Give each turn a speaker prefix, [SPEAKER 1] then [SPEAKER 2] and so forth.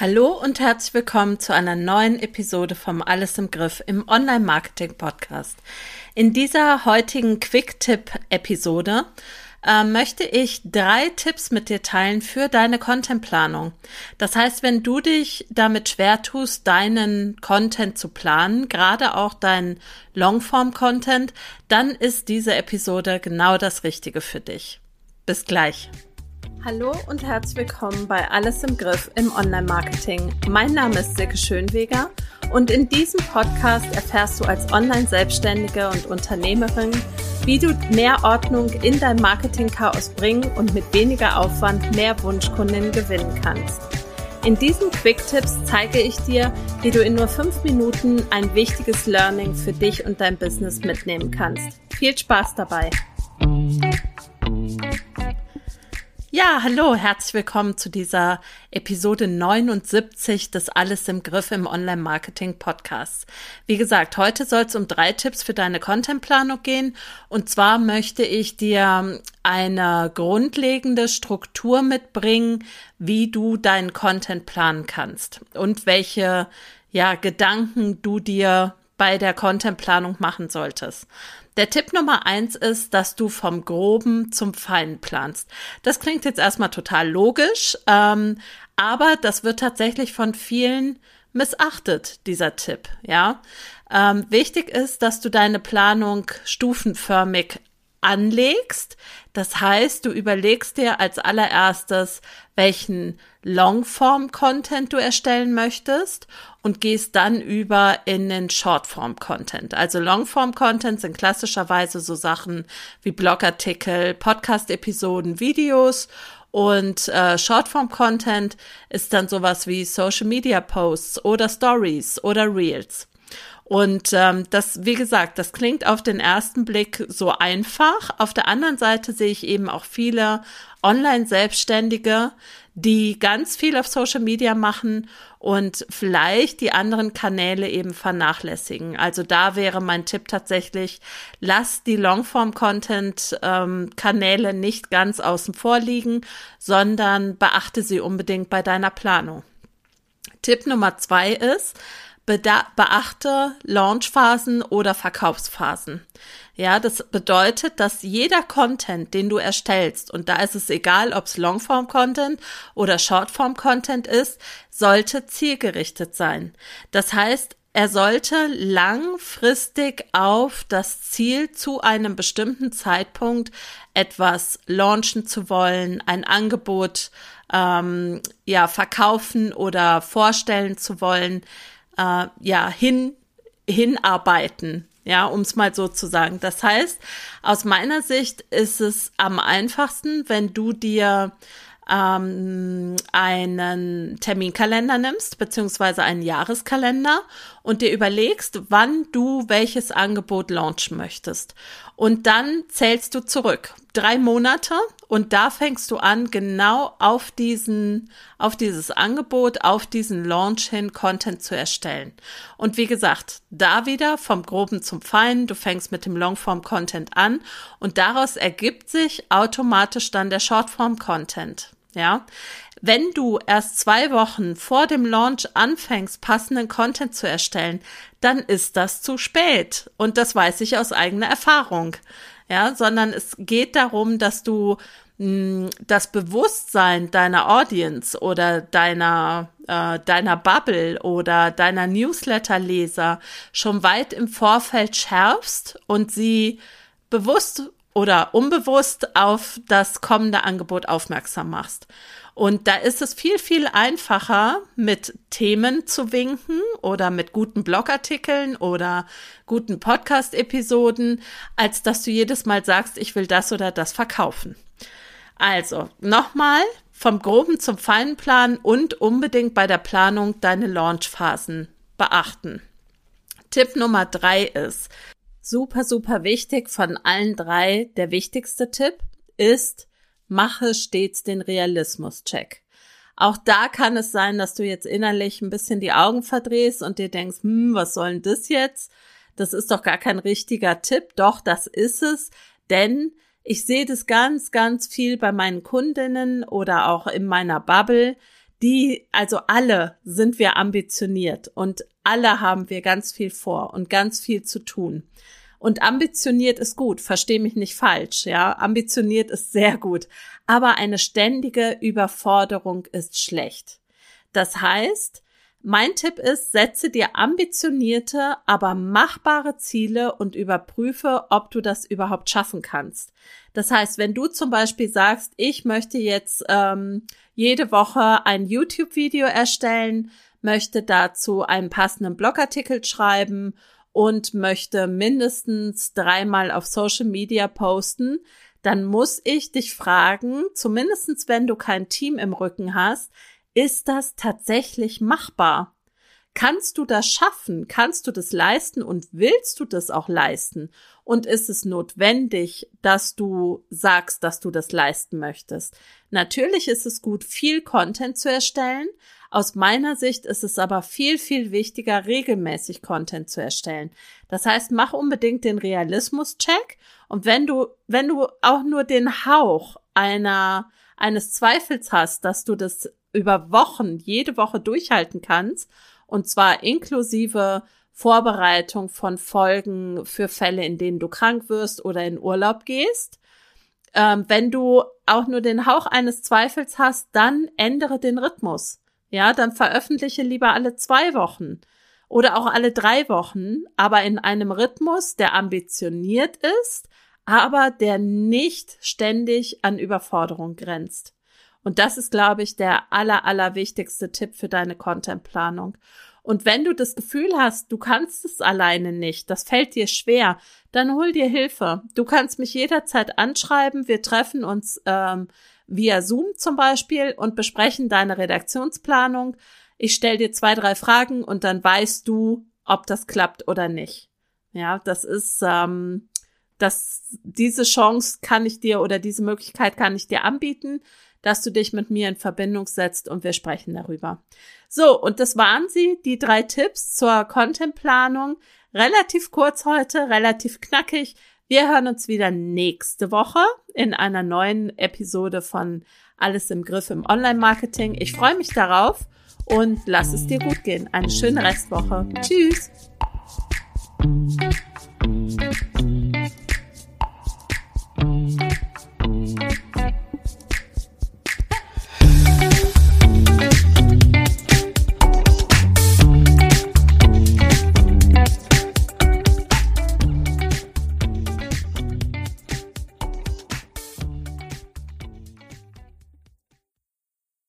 [SPEAKER 1] Hallo und herzlich willkommen zu einer neuen Episode vom Alles im Griff im Online-Marketing-Podcast. In dieser heutigen Quick-Tipp-Episode äh, möchte ich drei Tipps mit dir teilen für deine Contentplanung. Das heißt, wenn du dich damit schwer tust, deinen Content zu planen, gerade auch deinen Longform-Content, dann ist diese Episode genau das Richtige für dich. Bis gleich. Hallo und herzlich willkommen bei Alles im Griff im Online-Marketing. Mein Name ist Silke Schönweger und in diesem Podcast erfährst du als Online-Selbstständige und Unternehmerin, wie du mehr Ordnung in dein Marketing-Chaos bringen und mit weniger Aufwand mehr Wunschkunden gewinnen kannst. In diesen Quick-Tipps zeige ich dir, wie du in nur fünf Minuten ein wichtiges Learning für dich und dein Business mitnehmen kannst. Viel Spaß dabei! Ja, hallo, herzlich willkommen zu dieser Episode 79 des Alles im Griff im Online-Marketing Podcast. Wie gesagt, heute soll es um drei Tipps für deine Contentplanung gehen. Und zwar möchte ich dir eine grundlegende Struktur mitbringen, wie du deinen Content planen kannst und welche ja, Gedanken du dir bei der Contentplanung machen solltest. Der Tipp Nummer eins ist, dass du vom Groben zum Feinen planst. Das klingt jetzt erstmal total logisch, ähm, aber das wird tatsächlich von vielen missachtet, dieser Tipp, ja. Ähm, wichtig ist, dass du deine Planung stufenförmig anlegst. Das heißt, du überlegst dir als allererstes, welchen Longform-Content du erstellen möchtest und gehst dann über in den Shortform-Content. Also Longform-Content sind klassischerweise so Sachen wie Blogartikel, Podcast-Episoden, Videos und äh, Shortform-Content ist dann sowas wie Social-Media-Posts oder Stories oder Reels. Und ähm, das, wie gesagt, das klingt auf den ersten Blick so einfach. Auf der anderen Seite sehe ich eben auch viele Online-Selbstständige, die ganz viel auf Social Media machen und vielleicht die anderen Kanäle eben vernachlässigen. Also da wäre mein Tipp tatsächlich, lass die Longform-Content-Kanäle ähm, nicht ganz außen vor liegen, sondern beachte sie unbedingt bei deiner Planung. Tipp Nummer zwei ist, beachte Launchphasen oder Verkaufsphasen. Ja, das bedeutet, dass jeder Content, den du erstellst, und da ist es egal, ob es Longform-Content oder Shortform-Content ist, sollte zielgerichtet sein. Das heißt, er sollte langfristig auf das Ziel zu einem bestimmten Zeitpunkt etwas launchen zu wollen, ein Angebot ähm, ja verkaufen oder vorstellen zu wollen, äh, ja, hin, hinarbeiten. Ja, um es mal so zu sagen. Das heißt, aus meiner Sicht ist es am einfachsten, wenn du dir ähm, einen Terminkalender nimmst, beziehungsweise einen Jahreskalender und dir überlegst, wann du welches Angebot launchen möchtest. Und dann zählst du zurück. Drei Monate und da fängst du an, genau auf diesen, auf dieses Angebot, auf diesen Launch hin Content zu erstellen. Und wie gesagt, da wieder vom Groben zum Feinen. Du fängst mit dem Longform Content an und daraus ergibt sich automatisch dann der Shortform Content. Ja, wenn du erst zwei Wochen vor dem Launch anfängst, passenden Content zu erstellen, dann ist das zu spät. Und das weiß ich aus eigener Erfahrung. Ja, sondern es geht darum, dass du hm, das Bewusstsein deiner Audience oder deiner äh, deiner Bubble oder deiner Newsletter-Leser schon weit im Vorfeld schärfst und sie bewusst oder unbewusst auf das kommende Angebot aufmerksam machst. Und da ist es viel, viel einfacher, mit Themen zu winken oder mit guten Blogartikeln oder guten Podcast-Episoden, als dass du jedes Mal sagst, ich will das oder das verkaufen. Also, nochmal vom groben zum feinen Plan und unbedingt bei der Planung deine Launchphasen beachten. Tipp Nummer drei ist, super, super wichtig von allen drei. Der wichtigste Tipp ist, mache stets den Realismus-Check. Auch da kann es sein, dass du jetzt innerlich ein bisschen die Augen verdrehst und dir denkst, hm, was soll denn das jetzt? Das ist doch gar kein richtiger Tipp. Doch, das ist es, denn ich sehe das ganz, ganz viel bei meinen Kundinnen oder auch in meiner Bubble, die, also alle sind wir ambitioniert und alle haben wir ganz viel vor und ganz viel zu tun. Und ambitioniert ist gut, versteh mich nicht falsch, ja. Ambitioniert ist sehr gut. Aber eine ständige Überforderung ist schlecht. Das heißt, mein Tipp ist, setze dir ambitionierte, aber machbare Ziele und überprüfe, ob du das überhaupt schaffen kannst. Das heißt, wenn du zum Beispiel sagst, ich möchte jetzt ähm, jede Woche ein YouTube-Video erstellen, möchte dazu einen passenden Blogartikel schreiben und möchte mindestens dreimal auf Social Media posten, dann muss ich dich fragen, zumindestens wenn du kein Team im Rücken hast, ist das tatsächlich machbar? Kannst du das schaffen? Kannst du das leisten und willst du das auch leisten? Und ist es notwendig, dass du sagst, dass du das leisten möchtest? Natürlich ist es gut, viel Content zu erstellen, aus meiner Sicht ist es aber viel, viel wichtiger, regelmäßig Content zu erstellen. Das heißt, mach unbedingt den Realismus-Check und wenn du, wenn du auch nur den Hauch einer, eines Zweifels hast, dass du das über Wochen, jede Woche durchhalten kannst, und zwar inklusive Vorbereitung von Folgen für Fälle, in denen du krank wirst oder in Urlaub gehst. Ähm, wenn du auch nur den Hauch eines Zweifels hast, dann ändere den Rhythmus. Ja, dann veröffentliche lieber alle zwei Wochen oder auch alle drei Wochen, aber in einem Rhythmus, der ambitioniert ist, aber der nicht ständig an Überforderung grenzt. Und das ist, glaube ich, der aller, aller wichtigste Tipp für deine Contentplanung. Und wenn du das Gefühl hast, du kannst es alleine nicht, das fällt dir schwer, dann hol dir Hilfe. Du kannst mich jederzeit anschreiben. Wir treffen uns ähm, via Zoom zum Beispiel und besprechen deine Redaktionsplanung. Ich stelle dir zwei, drei Fragen und dann weißt du, ob das klappt oder nicht. Ja, das ist, ähm, das, diese Chance kann ich dir oder diese Möglichkeit kann ich dir anbieten, dass du dich mit mir in Verbindung setzt und wir sprechen darüber. So, und das waren sie, die drei Tipps zur Contentplanung. Relativ kurz heute, relativ knackig. Wir hören uns wieder nächste Woche in einer neuen Episode von Alles im Griff im Online-Marketing. Ich freue mich darauf und lass es dir gut gehen. Eine schöne Restwoche. Tschüss.